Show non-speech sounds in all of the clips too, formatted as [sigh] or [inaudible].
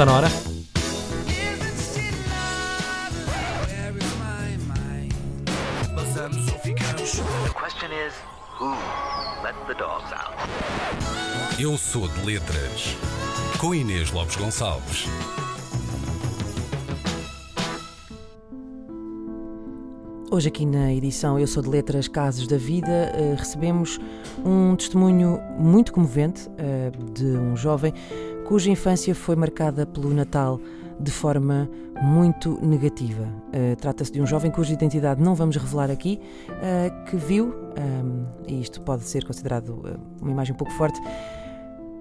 Está na hora? Eu sou de letras. Com Inês Lopes Gonçalves. Hoje aqui na edição Eu Sou de Letras Casos da Vida eh, recebemos um testemunho muito comovente eh, de um jovem cuja infância foi marcada pelo Natal de forma muito negativa. Eh, Trata-se de um jovem cuja identidade não vamos revelar aqui, eh, que viu, eh, e isto pode ser considerado eh, uma imagem um pouco forte,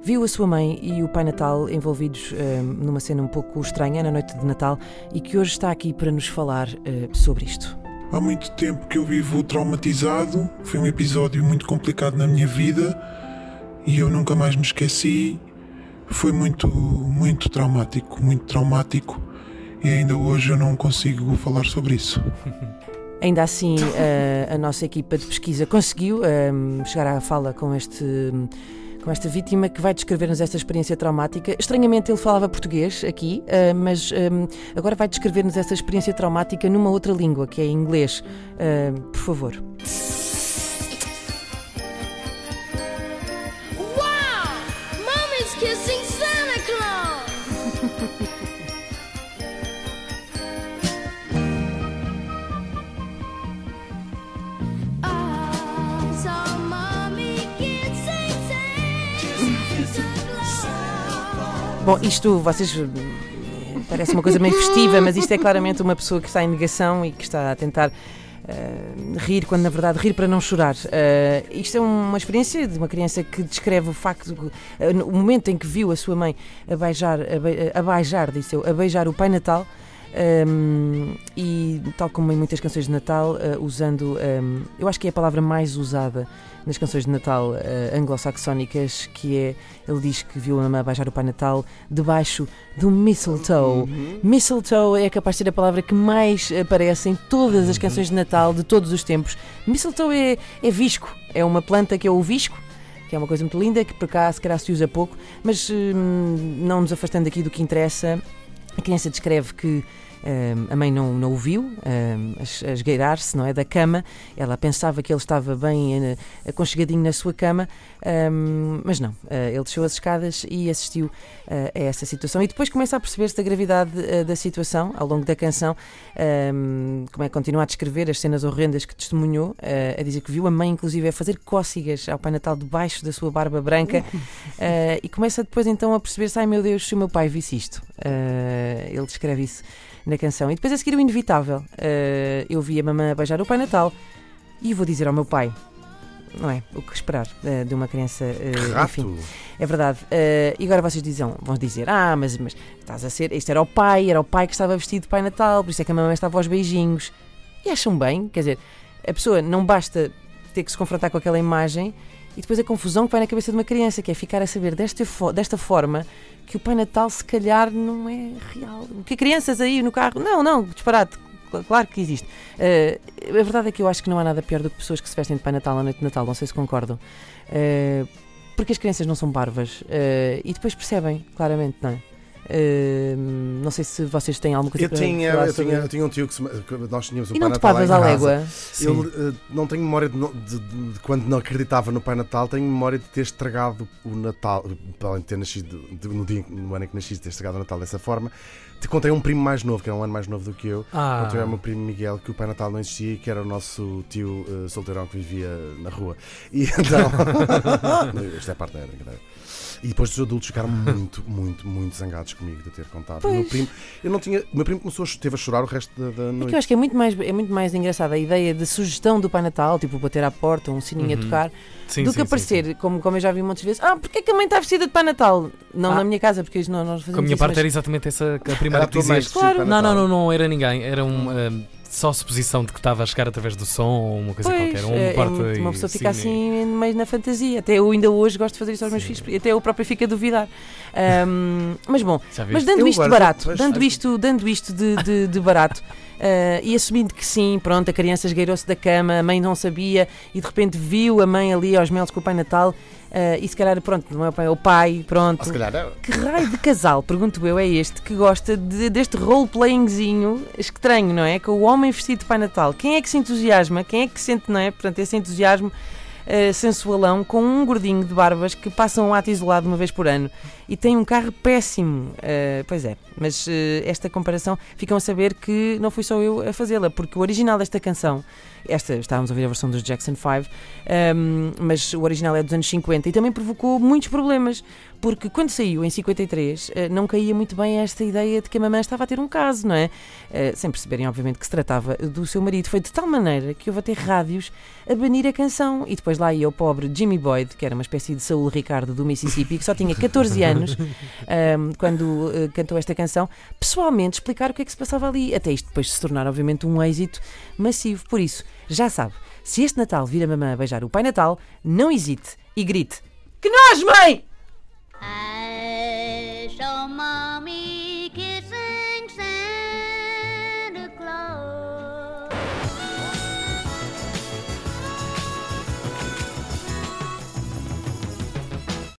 Viu a sua mãe e o Pai Natal envolvidos eh, numa cena um pouco estranha na noite de Natal e que hoje está aqui para nos falar sobre isto. Há muito tempo que eu vivo traumatizado. Foi um episódio muito complicado na minha vida e eu nunca mais me esqueci. Foi muito, muito traumático, muito traumático e ainda hoje eu não consigo falar sobre isso. [laughs] Ainda assim, eh, a nossa equipa de pesquisa conseguiu eh, chegar à fala com este. Com esta vítima que vai descrever-nos esta experiência traumática. Estranhamente, ele falava português aqui, eh, mas eh, agora vai descrever-nos esta experiência traumática numa outra língua, que é inglês. Eh, por favor. Bom, isto, vocês. eh, Parece uma coisa meio festiva, mas isto é claramente uma pessoa que está em negação e que está a tentar eh, rir, quando na verdade rir para não chorar. Eh, isto é uma experiência de uma criança que descreve o facto, no- o momento em que viu a sua mãe a beijar, a, be- a beijar, disse eu, a beijar o Pai Natal. Um, e tal como em muitas canções de Natal, eh, usando, um, eu acho que é a palavra mais usada nas canções de Natal eh, anglo-saxónicas, que é, ele diz que viu a mamãe beijar o Pai Natal debaixo do mistletoe. Mistletoe é capaz de ser a palavra que mais aparece em todas as canções de Natal de todos os tempos. Mistletoe é, é visco, é uma planta que é o visco, que é uma coisa muito linda, que por cá se calhar se usa pouco, mas hum, não nos afastando aqui do que interessa, a criança descreve que a mãe não, não o viu a, esgueirar-se não é, da cama. Ela pensava que ele estava bem eh, aconchegadinho na sua cama, mas não. Eh, ele desceu as escadas e assistiu eh, a essa situação. E depois começa a perceber-se da gravidade eh, da situação ao longo da canção. como é que continua a descrever as cenas horrendas que testemunhou, a dizer que viu a mãe, inclusive, a fazer cócegas ao Pai Natal debaixo da sua barba branca. [laughs] E começa depois então a perceber-se: ai meu Deus, se o meu pai visse isto. Ele descreve isso na canção. E depois a seguir o inevitável. Eh, eu vi a mamãe beijar o Pai Natal e vou dizer ao meu pai. Não é? O que esperar eh, de uma criança. eh, enfim, é verdade. E agora vocês dizem, vão dizer: Ah, mas, mas estás a ser. Isto era o pai, era o pai que estava vestido de Pai Natal, por isso é que a mamãe estava aos beijinhos. E acham bem? Quer dizer, a pessoa não basta ter que se confrontar com aquela imagem e depois a confusão que vai na cabeça de uma criança, que é ficar a saber desta, desta forma que o Pai Natal se calhar não é real. Que crianças aí no carro. Não, não, disparate. Cl- Claro que existe. Eh, a verdade é que eu acho que não há nada pior do que pessoas que se vestem de Pai Natal na noite de Natal, não sei se concordam. Eh, porque as crianças não são parvas eh, e depois percebem claramente, não é? Não sei se vocês têm alguma coisa Eu para tinha, falar eu, sobre- tinha, eu tinha um tio que, se, que nós tínhamos o E Pai não te Natal lá em pavas à casa. légua? Eu eh, não tenho memória de, de- de- de quando não acreditava no Pai Natal, tenho memória de ter estragado o Natal, para além de ter nascido de- no, dia, no ano em que nasci, de ter estragado o Natal dessa forma. Te contei a um primo mais novo, que era um ano mais novo do que eu. Ah, Contei ao meu primo Miguel que o Pai Natal não existia e que era o nosso tio eh, solteirão que vivia na rua. E [laughs] então. [laughs] Esta é a parte da brincadeira. E depois os adultos ficaram muito, muito, muito zangados comigo de eu ter contado. O meu primo, eu não tinha, o meu primo começou a, teve a chorar o resto da, da É noite. que eu acho que é muito mais, é muito mais engraçada a ideia de sugestão do Pai Natal, tipo bater à porta, um sininho Uhum. a tocar, sim, do sim, que sim, aparecer, Como, como eu já vi muitas vezes, ah, porque é que a mãe está vestida de Pai Natal? Não Ah. na minha casa, porque isto não, nós sim. fazemos Com a minha isso, parte mas- era exatamente essa a [laughs] primeira Era que vestia Claro. Não, não, não, não era ninguém. Era um, ah, só suposição de que estava a chegar através do som ou uma coisa Pois, qualquer. É, uma, é muito- uma e- pessoa fica sim, assim meio na fantasia. Até eu ainda hoje gosto de fazer isso aos meus Sim. filhos, e até eu próprio fico a duvidar. Ahm, mas bom, mas dando Eu isto barato, dando isto, dando isto de, de- de barato. Ah, e assumindo que sim, pronto, a criança esgueirou-se da cama, a mãe não sabia e de repente viu a mãe ali aos melos com o Pai Natal. Ah, e se calhar, pronto, não é o pai, é o pai, pronto. Ou se calhar é. Que raio de casal, pergunto eu, é este que gosta de- deste role-playingzinho estranho, não é? Com o homem vestido de Pai Natal. Quem é que se entusiasma? Quem é que sente, não é? Portanto, esse entusiasmo eh, sensualão com um gordinho de barbas que passa um ato isolado uma vez por ano e tem um carro péssimo. Eh, pois é, mas eh, esta comparação ficam a saber que não fui só eu a fazê-la, porque o original desta canção, esta estávamos a ouvir a versão dos Jackson 5, ehm, mas o original é dos anos 50 e também provocou muitos problemas, porque quando saiu em 53 eh, não caía muito bem esta ideia de que a mamãe estava a ter um caso, não é? Sem perceberem, obviamente, que se tratava do seu marido. Foi de tal maneira que houve até rádios a banir a canção. E depois lá ia o pobre Jimmy Boyd, que era uma espécie de Saúl Ricardo do Mississippi, que só tinha 14 anos [laughs] ahm, quando eh, cantou esta canção, pessoalmente explicar o que é que se passava ali. Até isto depois se tornar, obviamente, um êxito massivo. Por isso, já sabe, se este Natal vir a mamã a beijar o Pai Natal, não hesite e grite: Que nós, mãe! Mommy